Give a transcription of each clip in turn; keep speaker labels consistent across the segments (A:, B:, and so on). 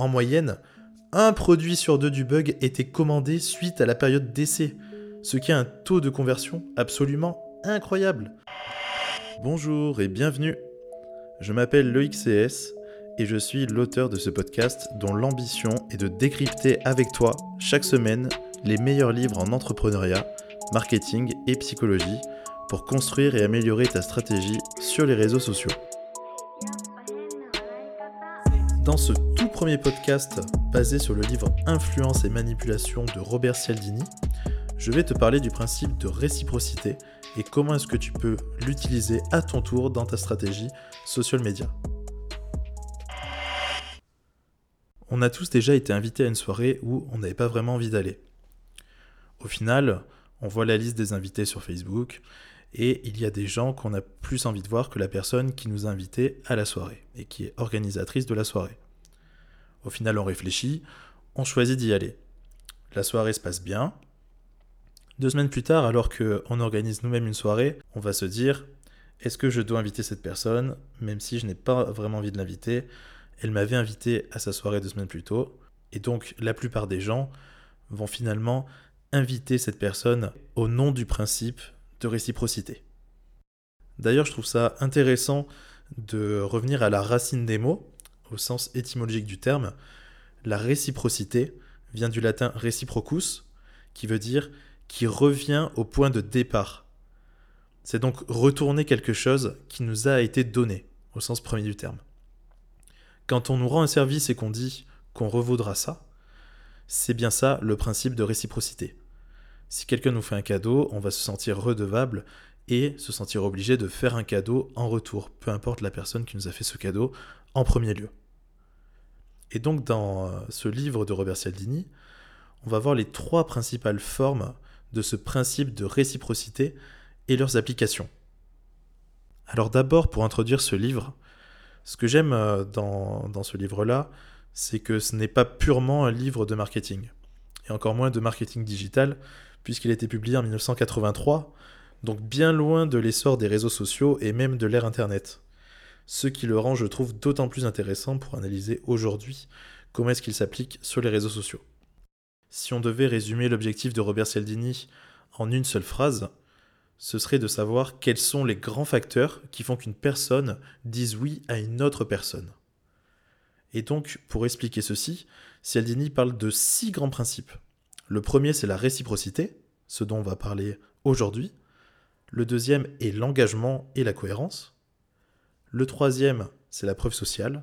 A: En moyenne, un produit sur deux du bug était commandé suite à la période d'essai, ce qui a un taux de conversion absolument incroyable. Bonjour et bienvenue. Je m'appelle Loïc et je suis l'auteur de ce podcast dont l'ambition est de décrypter avec toi chaque semaine les meilleurs livres en entrepreneuriat, marketing et psychologie pour construire et améliorer ta stratégie sur les réseaux sociaux. Dans ce tout premier podcast basé sur le livre Influence et manipulation de Robert Cialdini, je vais te parler du principe de réciprocité et comment est-ce que tu peux l'utiliser à ton tour dans ta stratégie social media. On a tous déjà été invités à une soirée où on n'avait pas vraiment envie d'aller. Au final, on voit la liste des invités sur Facebook et il y a des gens qu'on a plus envie de voir que la personne qui nous a invités à la soirée et qui est organisatrice de la soirée. Au final, on réfléchit, on choisit d'y aller. La soirée se passe bien. Deux semaines plus tard, alors qu'on organise nous-mêmes une soirée, on va se dire est-ce que je dois inviter cette personne, même si je n'ai pas vraiment envie de l'inviter? Elle m'avait invité à sa soirée deux semaines plus tôt, et donc la plupart des gens vont finalement inviter cette personne au nom du principe de réciprocité. D'ailleurs, je trouve ça intéressant de revenir à la racine des mots, au sens étymologique du terme. La réciprocité vient du latin reciprocus, qui veut dire qui revient au point de départ. C'est donc retourner quelque chose qui nous a été donné, au sens premier du terme. Quand on nous rend un service et qu'on dit qu'on revaudra ça, c'est bien ça le principe de réciprocité. Si quelqu'un nous fait un cadeau, on va se sentir redevable et se sentir obligé de faire un cadeau en retour, peu importe la personne qui nous a fait ce cadeau en premier lieu. Et donc dans euh, ce livre de Robert Cialdini, on va voir les trois principales formes de ce principe de réciprocité et leurs applications. Alors d'abord, pour introduire ce livre, ce que j'aime euh, dans, dans ce livre-là, c'est que ce n'est pas purement un livre de marketing, et encore moins de marketing digital, puisqu'il a été publié en 1983, donc bien loin de l'essor des réseaux sociaux et même de l'ère Internet. Ce qui le rend, je trouve, d'autant plus intéressant pour analyser aujourd'hui comment est-ce qu'il s'applique sur les réseaux sociaux. Si on devait résumer l'objectif de Robert Cialdini en une seule phrase, ce serait de savoir quels sont les grands facteurs qui font qu'une personne dise oui à une autre personne. Et donc, pour expliquer ceci, Cialdini parle de six grands principes. Le premier, c'est la réciprocité, ce dont on va parler aujourd'hui. Le deuxième est l'engagement et la cohérence. Le troisième, c'est la preuve sociale.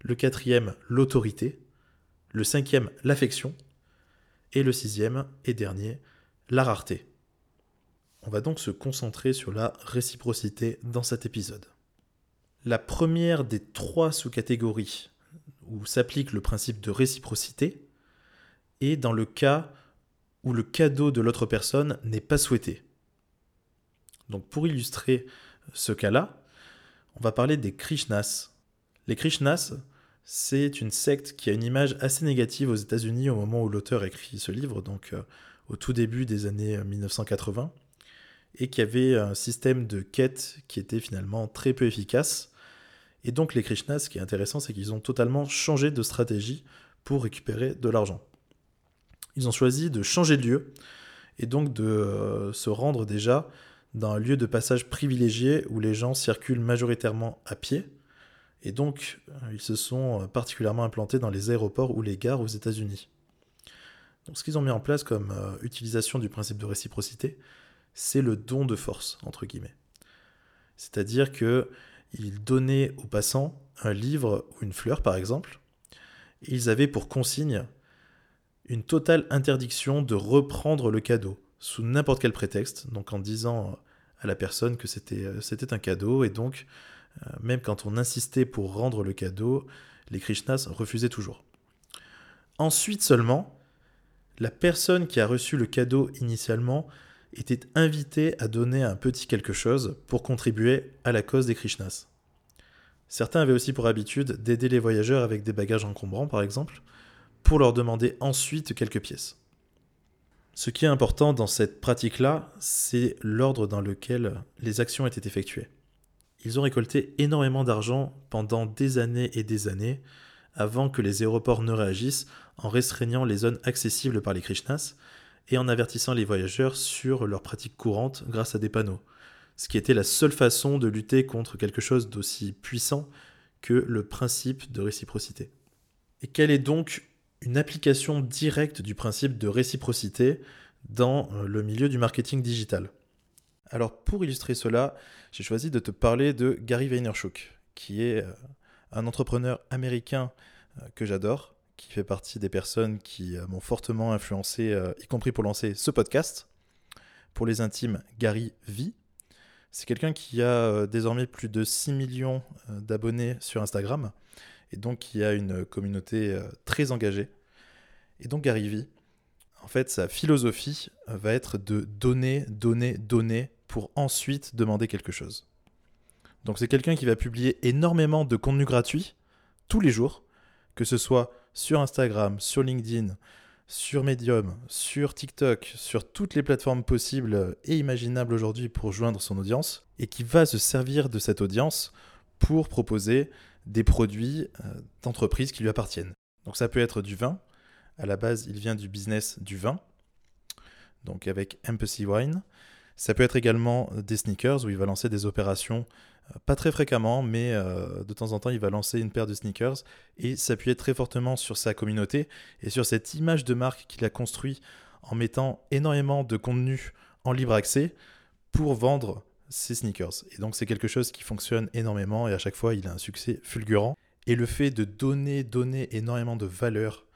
A: Le quatrième, l'autorité. Le cinquième, l'affection. Et le sixième et dernier, la rareté. On va donc se concentrer sur la réciprocité dans cet épisode. La première des trois sous-catégories où s'applique le principe de réciprocité et dans le cas où le cadeau de l'autre personne n'est pas souhaité. Donc pour illustrer ce cas-là, on va parler des Krishnas. Les Krishnas, c'est une secte qui a une image assez négative aux États-Unis au moment où l'auteur écrit ce livre, donc euh, au tout début des années 1980, et qui avait un système de quête qui était finalement très peu efficace. Et donc les Krishnas, ce qui est intéressant, c'est qu'ils ont totalement changé de stratégie pour récupérer de l'argent ils ont choisi de changer de lieu et donc de euh, se rendre déjà dans un lieu de passage privilégié où les gens circulent majoritairement à pied. Et donc, euh, ils se sont euh, particulièrement implantés dans les aéroports ou les gares aux États-Unis. Ce qu'ils ont mis en place comme utilisation du principe de réciprocité, c'est le don de force, entre guillemets. C'est-à-dire qu'ils donnaient aux passants un livre ou une fleur, par exemple, ils avaient pour consigne une totale interdiction de reprendre le cadeau sous n'importe quel prétexte, donc en disant à la personne que c'était, euh, un cadeau, et donc euh, même quand on insistait pour rendre le cadeau, les Krishnas refusaient toujours. Ensuite seulement, la personne qui a reçu le cadeau initialement était invitée à donner un petit quelque chose pour contribuer à la cause des Krishnas. Certains avaient aussi pour habitude d'aider les voyageurs avec des bagages encombrants, par exemple, pour leur demander ensuite quelques pièces. Ce qui est important dans cette pratique-là, c'est l'ordre dans lequel les actions étaient effectuées. Ils ont récolté énormément d'argent pendant des années et des années avant que les aéroports ne réagissent en restreignant les zones accessibles par les Krishnas et en avertissant les voyageurs sur leurs pratiques courantes grâce à des panneaux, ce qui était la seule façon de lutter contre quelque chose d'aussi puissant que le principe de réciprocité. Et quelle est donc application directe du principe de réciprocité dans euh, le milieu du marketing digital Alors pour illustrer cela, j'ai choisi de te parler de Gary Vaynerchuk, qui est euh, un entrepreneur américain euh, que j'adore, qui fait partie des personnes qui m'ont fortement influencé, y compris pour lancer ce podcast. Pour les intimes, Gary V. C'est quelqu'un qui a désormais plus de 6 millions d'abonnés sur Instagram et donc qui a une communauté très engagée. Et donc Gary en fait, sa philosophie va être de donner, donner, donner pour ensuite demander quelque chose. Donc c'est quelqu'un qui va publier énormément de contenu gratuit tous les jours, que ce soit sur Instagram, sur LinkedIn, sur Medium, sur TikTok, sur toutes les plateformes possibles et imaginables aujourd'hui pour joindre son audience, et qui va se servir de cette audience pour proposer des produits euh, d'entreprises qui lui appartiennent. Donc ça peut être du vin, à la base, il vient du business du vin, donc avec Empathy Wine. Ça peut être également des sneakers où il va lancer des opérations euh, pas très fréquemment, mais euh, de temps en temps, il va lancer une paire de sneakers et s'appuyer très fortement sur sa communauté et sur cette image de marque qu'il a construit en mettant énormément de contenu en libre accès pour vendre ses sneakers. Et donc c'est quelque chose qui fonctionne énormément et à chaque fois il a un succès fulgurant. Et le fait de donner, donner énormément de valeur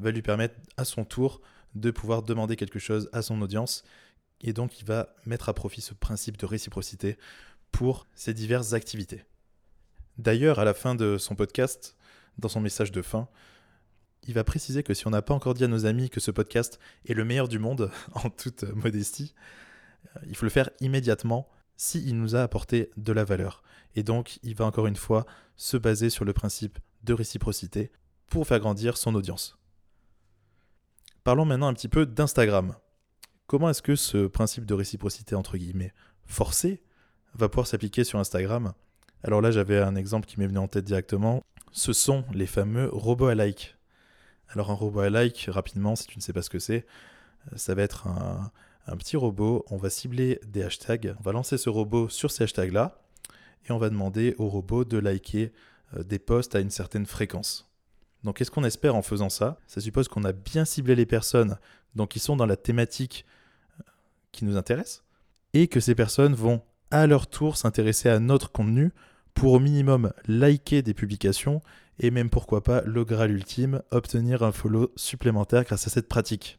A: va lui permettre à son tour de pouvoir demander quelque chose à son audience. Et donc il va mettre à profit ce principe de réciprocité pour ses diverses activités. D'ailleurs, à la fin de son podcast, dans son message de fin, il va préciser que si on n'a pas encore dit à nos amis que ce podcast est le meilleur du monde, en toute modestie, euh, il faut le faire immédiatement s'il nous a apporté de la valeur. Et donc, il va encore une fois se baser sur le principe de réciprocité pour faire grandir son audience. Parlons maintenant un petit peu d'Instagram. Comment est-ce que ce principe de réciprocité entre guillemets forcé va pouvoir s'appliquer sur Instagram? Alors là, j'avais un exemple qui m'est venu en tête directement. Ce sont les fameux robots à like. Alors un robot à like, rapidement, si tu ne sais pas ce que c'est, ça va être un, un petit robot. On va cibler des hashtags. On va lancer ce robot sur ces hashtags-là et on va demander au robot de liker euh, des posts à une certaine fréquence. Donc qu'est-ce qu'on espère en faisant ça? Ça suppose qu'on a bien ciblé les personnes donc qui sont dans la thématique euh, qui nous intéresse et que ces personnes vont à leur tour s'intéresser à notre contenu pour au minimum liker des publications et même pourquoi pas le graal ultime, obtenir un follow supplémentaire grâce à cette pratique.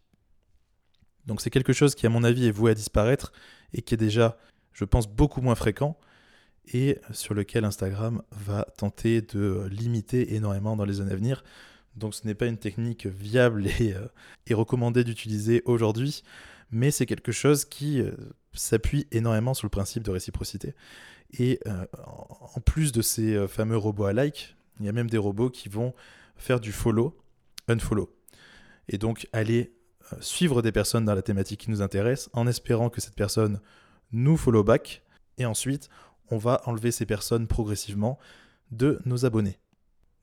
A: Donc c'est quelque chose qui à mon avis est voué à disparaître et qui est déjà, je pense, beaucoup moins fréquent et sur lequel Instagram va tenter de limiter énormément dans les années à venir. Donc ce n'est pas une technique viable et, euh, recommandée d'utiliser aujourd'hui, mais c'est quelque chose qui euh, s'appuie énormément sur le principe de réciprocité. Et euh, en plus de ces fameux robots à like, il y a même des robots qui vont faire du follow, unfollow. Et donc aller suivre des personnes dans la thématique qui nous intéresse en espérant que cette personne nous follow back. Et ensuite, on va enlever ces personnes progressivement de nos abonnés.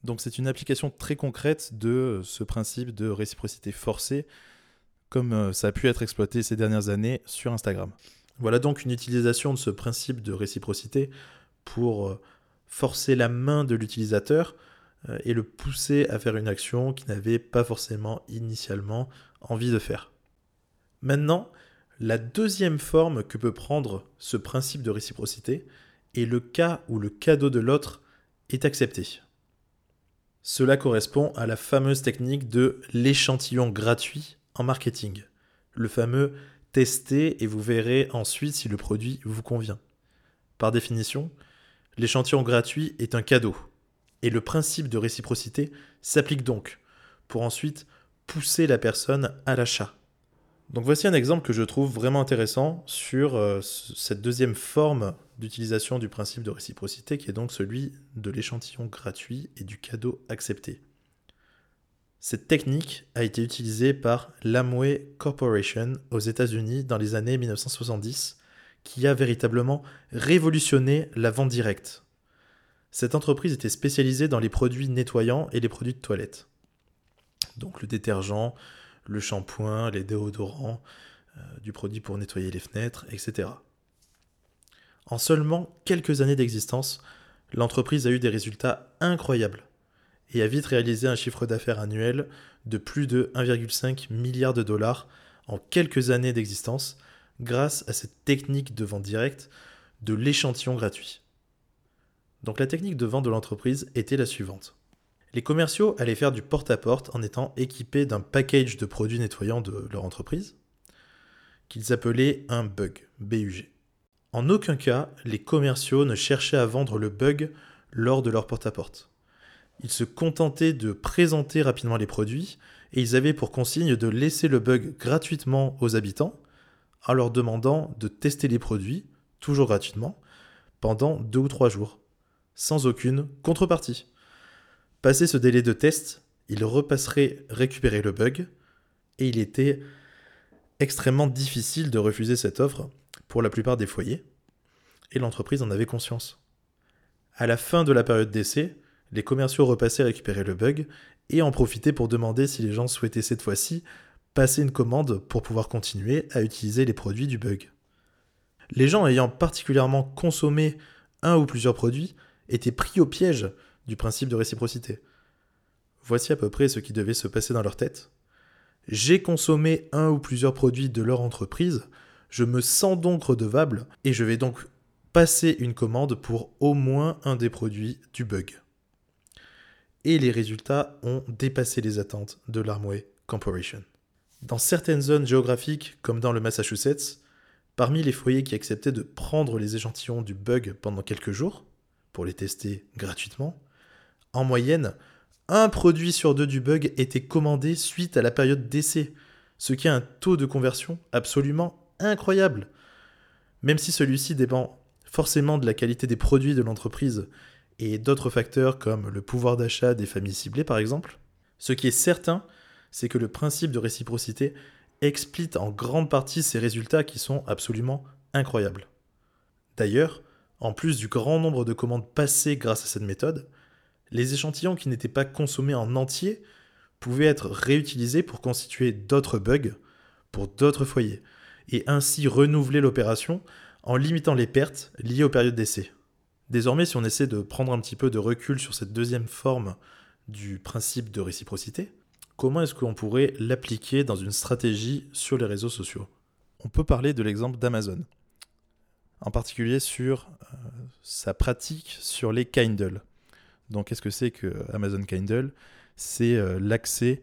A: Donc c'est une application très concrète de ce principe de réciprocité forcée, comme euh, ça a pu être exploité ces dernières années sur Instagram. Voilà donc une utilisation de ce principe de réciprocité pour euh, forcer la main de l'utilisateur euh, et le pousser à faire une action qu'il n'avait pas forcément initialement envie de faire. Maintenant, la deuxième forme que peut prendre ce principe de réciprocité, et le cas où le cadeau de l'autre est accepté. Cela correspond à la fameuse technique de l'échantillon gratuit en marketing, le fameux tester et vous verrez ensuite si le produit vous convient. Par définition, l'échantillon gratuit est un cadeau, et le principe de réciprocité s'applique donc, pour ensuite pousser la personne à l'achat. Donc voici un exemple que je trouve vraiment intéressant sur euh, cette deuxième forme d'utilisation du principe de réciprocité qui est donc celui de l'échantillon gratuit et du cadeau accepté. Cette technique a été utilisée par l'Amway Corporation aux États-Unis dans les années 1970 qui a véritablement révolutionné la vente directe. Cette entreprise était spécialisée dans les produits nettoyants et les produits de toilette. Donc le détergent, le shampoing, les déodorants, euh, du produit pour nettoyer les fenêtres, etc. En seulement quelques années d'existence, l'entreprise a eu des résultats incroyables et a vite réalisé un chiffre d'affaires annuel de plus de 1,5 milliard de dollars en quelques années d'existence grâce à cette technique de vente directe de l'échantillon gratuit. Donc la technique de vente de l'entreprise était la suivante. Les commerciaux allaient faire du porte-à-porte en étant équipés d'un package de produits nettoyants de leur entreprise, qu'ils appelaient un bug, BUG. En aucun cas, les commerciaux ne cherchaient à vendre le bug lors de leur porte-à-porte. Ils se contentaient de présenter rapidement les produits et ils avaient pour consigne de laisser le bug gratuitement aux habitants en leur demandant de tester les produits, toujours gratuitement, pendant deux ou trois jours, sans aucune contrepartie. Passé ce délai de test, ils repasseraient récupérer le bug et il était extrêmement difficile de refuser cette offre pour la plupart des foyers, et l'entreprise en avait conscience. À la fin de la période d'essai, les commerciaux repassaient récupérer le bug et en profitaient pour demander si les gens souhaitaient cette fois-ci passer une commande pour pouvoir continuer à utiliser les produits du bug. Les gens ayant particulièrement consommé un ou plusieurs produits étaient pris au piège du principe de réciprocité. Voici à peu près ce qui devait se passer dans leur tête. J'ai consommé un ou plusieurs produits de leur entreprise, je me sens donc redevable et je vais donc passer une commande pour au moins un des produits du bug. Et les résultats ont dépassé les attentes de l'Armway Corporation. Dans certaines zones géographiques, comme dans le Massachusetts, parmi les foyers qui acceptaient de prendre les échantillons du bug pendant quelques jours, pour les tester gratuitement, en moyenne, un produit sur deux du bug était commandé suite à la période d'essai, ce qui a un taux de conversion absolument incroyable. Même si celui-ci dépend forcément de la qualité des produits de l'entreprise et d'autres facteurs comme le pouvoir d'achat des familles ciblées par exemple, ce qui est certain, c'est que le principe de réciprocité explique en grande partie ces résultats qui sont absolument incroyables. D'ailleurs, en plus du grand nombre de commandes passées grâce à cette méthode, les échantillons qui n'étaient pas consommés en entier pouvaient être réutilisés pour constituer d'autres bugs pour d'autres foyers, et ainsi renouveler l'opération en limitant les pertes liées aux périodes d'essai. Désormais, si on essaie de prendre un petit peu de recul sur cette deuxième forme du principe de réciprocité, comment est-ce qu'on pourrait l'appliquer dans une stratégie sur les réseaux sociaux? On peut parler de l'exemple d'Amazon, en particulier sur euh, sa pratique sur les Kindle. Donc, qu'est-ce que c'est que Amazon Kindle? C'est euh, l'accès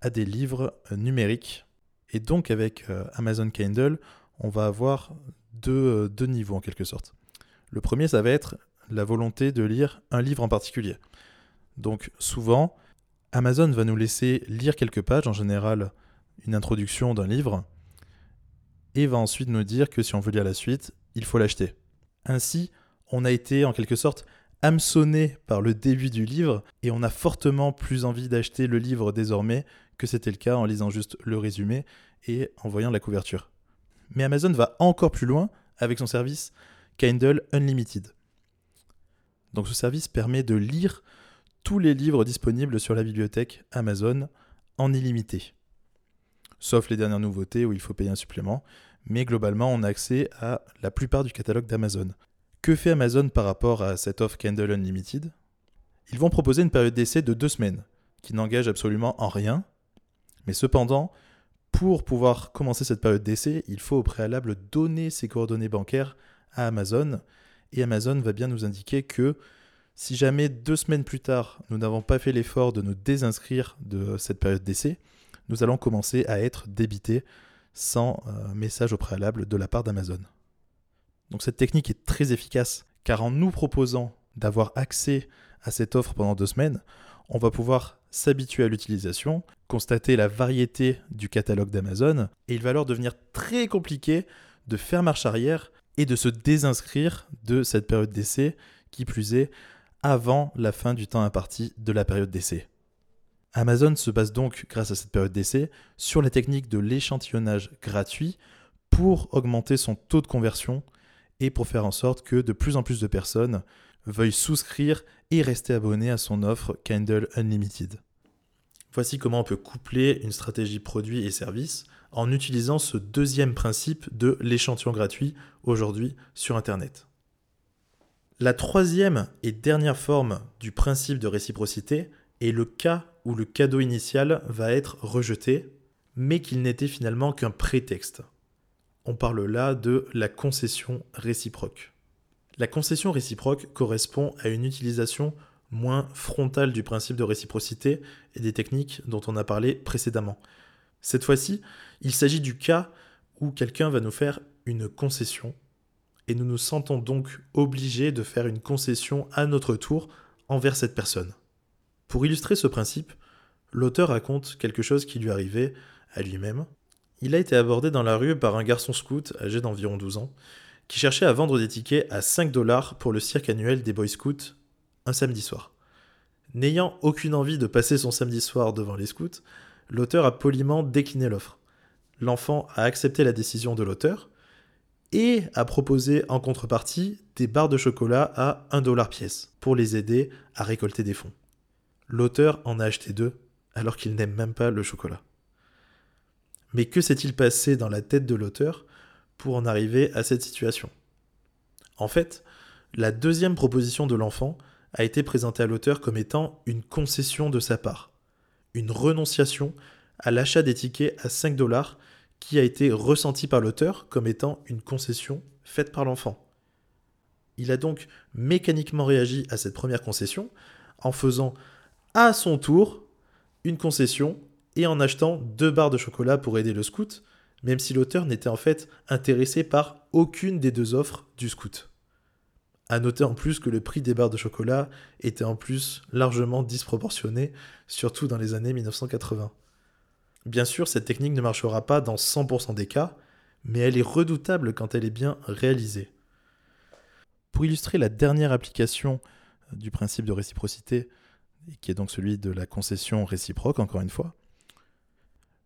A: à des livres euh, numériques. Et donc, avec euh, Amazon Kindle, on va avoir deux, deux niveaux en quelque sorte. Le premier, ça va être la volonté de lire un livre en particulier. Donc, souvent, Amazon va nous laisser lire quelques pages, en général une introduction d'un livre, et va ensuite nous dire que si on veut lire la suite, il faut l'acheter. Ainsi, on a été en quelque sorte hameçonné par le début du livre et on a fortement plus envie d'acheter le livre désormais que c'était le cas en lisant juste le résumé et en voyant la couverture. Mais Amazon va encore plus loin avec son service Kindle Unlimited. Donc ce service permet de lire tous les livres disponibles sur la bibliothèque Amazon en illimité. Sauf les dernières nouveautés où il faut payer un supplément, mais globalement on a accès à la plupart du catalogue d'Amazon. Que fait Amazon par rapport à cette offre Kindle Unlimited? Ils vont proposer une période d'essai de deux semaines, qui n'engage absolument en rien, mais cependant, pour pouvoir commencer cette période d'essai, il faut au préalable donner ses coordonnées bancaires à Amazon, et Amazon va bien nous indiquer que si jamais deux semaines plus tard, nous n'avons pas fait l'effort de nous désinscrire de cette période d'essai, nous allons commencer à être débités sans euh, message au préalable de la part d'Amazon. Donc cette technique est très efficace car en nous proposant d'avoir accès à cette offre pendant deux semaines, on va pouvoir s'habituer à l'utilisation, constater la variété du catalogue d'Amazon, et il va alors devenir très compliqué de faire marche arrière et de se désinscrire de cette période d'essai, qui plus est, avant la fin du temps imparti de la période d'essai. Amazon se base donc, grâce à cette période d'essai, sur la technique de l'échantillonnage gratuit pour augmenter son taux de conversion et pour faire en sorte que de plus en plus de personnes veuille souscrire et rester abonné à son offre Kindle Unlimited. Voici comment on peut coupler une stratégie produit et service en utilisant ce deuxième principe de l'échantillon gratuit aujourd'hui sur Internet. La troisième et dernière forme du principe de réciprocité est le cas où le cadeau initial va être rejeté, mais qu'il n'était finalement qu'un prétexte. On parle là de la concession réciproque. La concession réciproque correspond à une utilisation moins frontale du principe de réciprocité et des techniques dont on a parlé précédemment. Cette fois-ci, il s'agit du cas où quelqu'un va nous faire une concession et nous nous sentons donc obligés de faire une concession à notre tour envers cette personne. Pour illustrer ce principe, l'auteur raconte quelque chose qui lui arrivait à lui-même. Il a été abordé dans la rue par un garçon scout âgé d'environ 12 ans qui cherchait à vendre des tickets à 5 dollars pour le cirque annuel des Boy Scouts un samedi soir. N'ayant aucune envie de passer son samedi soir devant les scouts, l'auteur a poliment décliné l'offre. L'enfant a accepté la décision de l'auteur et a proposé en contrepartie des barres de chocolat à 1 dollar pièce pour les aider à récolter des fonds. L'auteur en a acheté deux alors qu'il n'aime même pas le chocolat. Mais que s'est-il passé dans la tête de l'auteur pour en arriver à cette situation? En fait, la deuxième proposition de l'enfant a été présentée à l'auteur comme étant une concession de sa part, une renonciation à l'achat des tickets à 5 dollars qui a été ressenti par l'auteur comme étant une concession faite par l'enfant. Il a donc mécaniquement réagi à cette première concession en faisant à son tour une concession et en achetant deux barres de chocolat pour aider le scout, même si l'auteur n'était en fait intéressé par aucune des deux offres du scout. À noter en plus que le prix des barres de chocolat était en plus largement disproportionné, surtout dans les années 1980. Bien sûr, cette technique ne marchera pas dans 100% des cas, mais elle est redoutable quand elle est bien réalisée. Pour illustrer la dernière application du principe de réciprocité, qui est donc celui de la concession réciproque, encore une fois,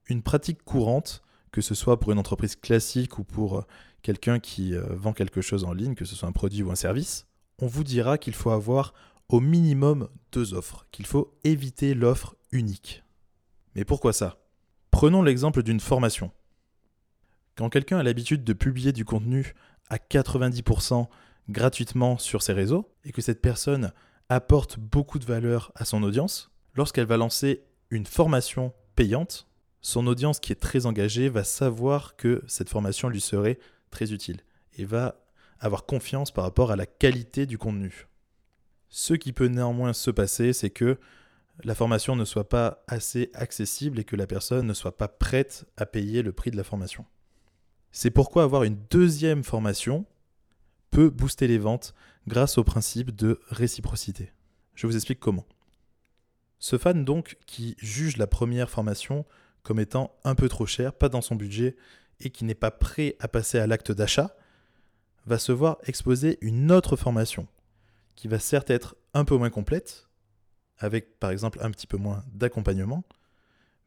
A: une pratique courante, que ce soit pour une entreprise classique ou pour quelqu'un qui euh, vend quelque chose en ligne, que ce soit un produit ou un service, on vous dira qu'il faut avoir au minimum deux offres, qu'il faut éviter l'offre unique. Mais pourquoi ça? Prenons l'exemple d'une formation. Quand quelqu'un a l'habitude de publier du contenu à 90% gratuitement sur ses réseaux et que cette personne apporte beaucoup de valeur à son audience, lorsqu'elle va lancer une formation payante, son audience qui est très engagée va savoir que cette formation lui serait très utile et va avoir confiance par rapport à la qualité du contenu. Ce qui peut néanmoins se passer, c'est que la formation ne soit pas assez accessible et que la personne ne soit pas prête à payer le prix de la formation. C'est pourquoi avoir une deuxième formation peut booster les ventes grâce au principe de réciprocité. Je vous explique comment. Ce fan donc qui juge la première formation comme étant un peu trop chère, pas dans son budget et qui n'est pas prêt à passer à l'acte d'achat, va se voir exposer une autre formation qui va certes être un peu moins complète, avec par exemple un petit peu moins d'accompagnement,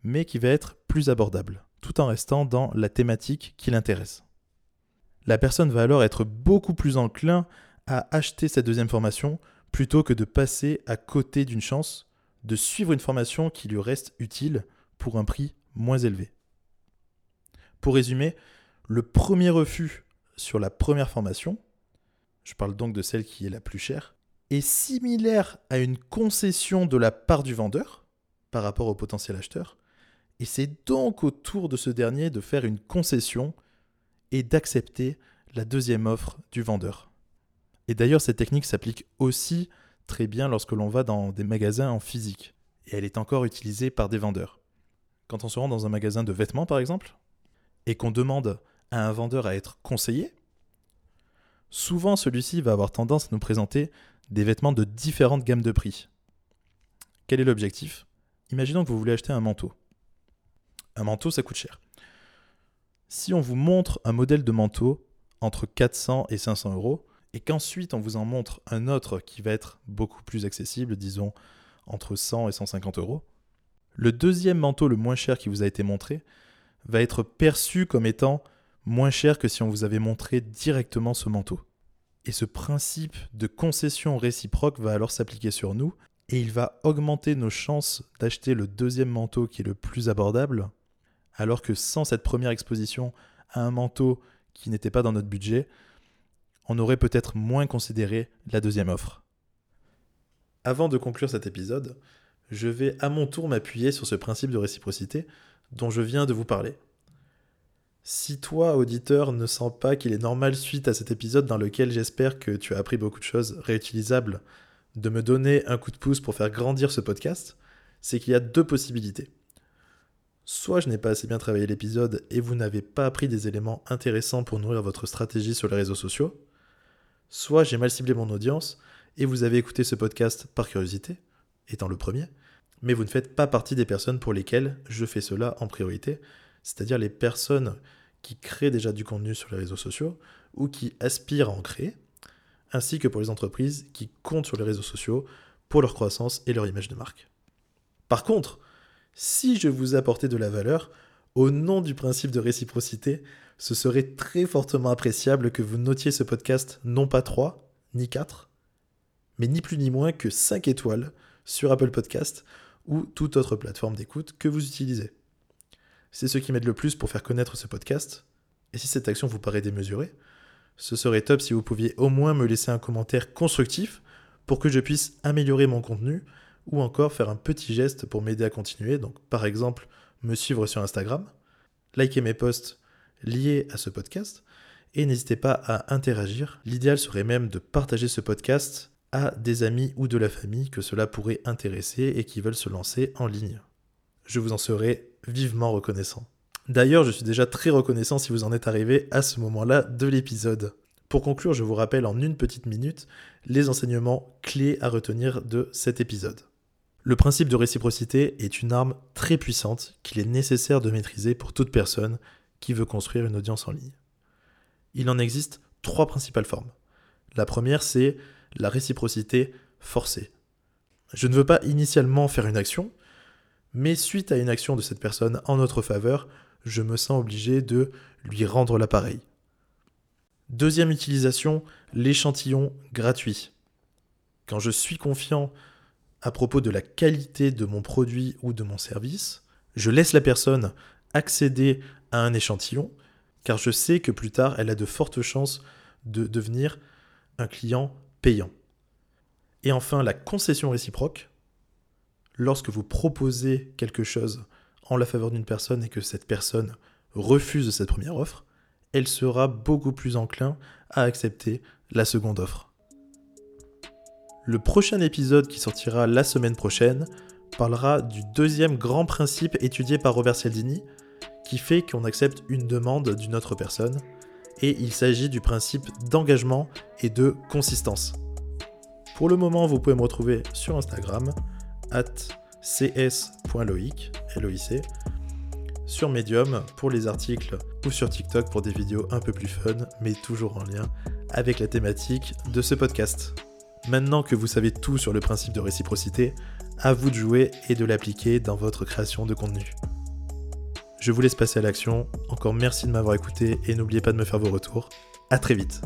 A: mais qui va être plus abordable, tout en restant dans la thématique qui l'intéresse. La personne va alors être beaucoup plus enclin à acheter cette deuxième formation plutôt que de passer à côté d'une chance de suivre une formation qui lui reste utile pour un prix moins élevé. Pour résumer, le premier refus sur la première formation, je parle donc de celle qui est la plus chère, est similaire à une concession de la part du vendeur par rapport au potentiel acheteur, et c'est donc au tour de ce dernier de faire une concession et d'accepter la deuxième offre du vendeur. Et d'ailleurs, cette technique s'applique aussi très bien lorsque l'on va dans des magasins en physique, et elle est encore utilisée par des vendeurs. Quand on se rend dans un magasin de vêtements, par exemple, et qu'on demande à un vendeur à être conseillé, souvent celui-ci va avoir tendance à nous présenter des vêtements de différentes gammes de prix. Quel est l'objectif? Imaginons que vous voulez acheter un manteau. Un manteau, ça coûte cher. Si on vous montre un modèle de manteau entre 400 et 500 euros, et qu'ensuite on vous en montre un autre qui va être beaucoup plus accessible, disons entre 100 et 150 euros, le deuxième manteau le moins cher qui vous a été montré va être perçu comme étant moins cher que si on vous avait montré directement ce manteau. Et ce principe de concession réciproque va alors s'appliquer sur nous et il va augmenter nos chances d'acheter le deuxième manteau qui est le plus abordable, alors que sans cette première exposition à un manteau qui n'était pas dans notre budget, on aurait peut-être moins considéré la deuxième offre. Avant de conclure cet épisode, je vais à mon tour m'appuyer sur ce principe de réciprocité dont je viens de vous parler. Si toi, auditeur, ne sens pas qu'il est normal suite à cet épisode dans lequel j'espère que tu as appris beaucoup de choses réutilisables, de me donner un coup de pouce pour faire grandir ce podcast, c'est qu'il y a deux possibilités. Soit je n'ai pas assez bien travaillé l'épisode et vous n'avez pas appris des éléments intéressants pour nourrir votre stratégie sur les réseaux sociaux, soit j'ai mal ciblé mon audience et vous avez écouté ce podcast par curiosité, étant le premier, mais vous ne faites pas partie des personnes pour lesquelles je fais cela en priorité, c'est-à-dire les personnes qui créent déjà du contenu sur les réseaux sociaux ou qui aspirent à en créer, ainsi que pour les entreprises qui comptent sur les réseaux sociaux pour leur croissance et leur image de marque. Par contre, si je vous apportais de la valeur, au nom du principe de réciprocité, ce serait très fortement appréciable que vous notiez ce podcast non pas 3, ni 4, mais ni plus ni moins que 5 étoiles sur Apple Podcast ou toute autre plateforme d'écoute que vous utilisez. C'est ce qui m'aide le plus pour faire connaître ce podcast. Et si cette action vous paraît démesurée, ce serait top si vous pouviez au moins me laisser un commentaire constructif pour que je puisse améliorer mon contenu ou encore faire un petit geste pour m'aider à continuer. Donc par exemple, me suivre sur Instagram, liker mes posts liés à ce podcast et n'hésitez pas à interagir. L'idéal serait même de partager ce podcast à des amis ou de la famille que cela pourrait intéresser et qui veulent se lancer en ligne. Je vous en serai vivement reconnaissant. D'ailleurs, je suis déjà très reconnaissant si vous en êtes arrivé à ce moment-là de l'épisode. Pour conclure, je vous rappelle en une petite minute les enseignements clés à retenir de cet épisode. Le principe de réciprocité est une arme très puissante qu'il est nécessaire de maîtriser pour toute personne qui veut construire une audience en ligne. Il en existe trois principales formes. La première, c'est la réciprocité forcée. Je ne veux pas initialement faire une action, mais suite à une action de cette personne en notre faveur, je me sens obligé de lui rendre l'appareil. Deuxième utilisation, l'échantillon gratuit. Quand je suis confiant à propos de la qualité de mon produit ou de mon service, je laisse la personne accéder à un échantillon, car je sais que plus tard, elle a de fortes chances de devenir un client payant. Et enfin, la concession réciproque. Lorsque vous proposez quelque chose en la faveur d'une personne et que cette personne refuse cette première offre, elle sera beaucoup plus enclin à accepter la seconde offre. Le prochain épisode qui sortira la semaine prochaine parlera du deuxième grand principe étudié par Robert Cialdini qui fait qu'on accepte une demande d'une autre personne et il s'agit du principe d'engagement et de consistance. Pour le moment, vous pouvez me retrouver sur Instagram, at cs.loic, sur Medium pour les articles ou sur TikTok pour des vidéos un peu plus fun, mais toujours en lien avec la thématique de ce podcast. Maintenant que vous savez tout sur le principe de réciprocité, à vous de jouer et de l'appliquer dans votre création de contenu. Je vous laisse passer à l'action. Encore merci de m'avoir écouté et n'oubliez pas de me faire vos retours. A très vite.